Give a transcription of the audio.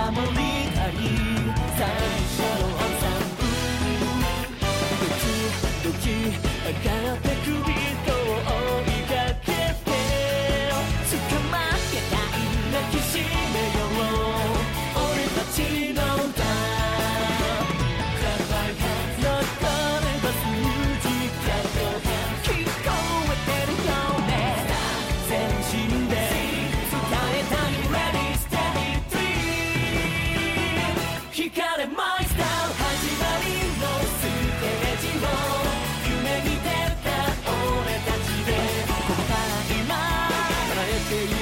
守りたい最初の散歩ドキドキ上がってくる。you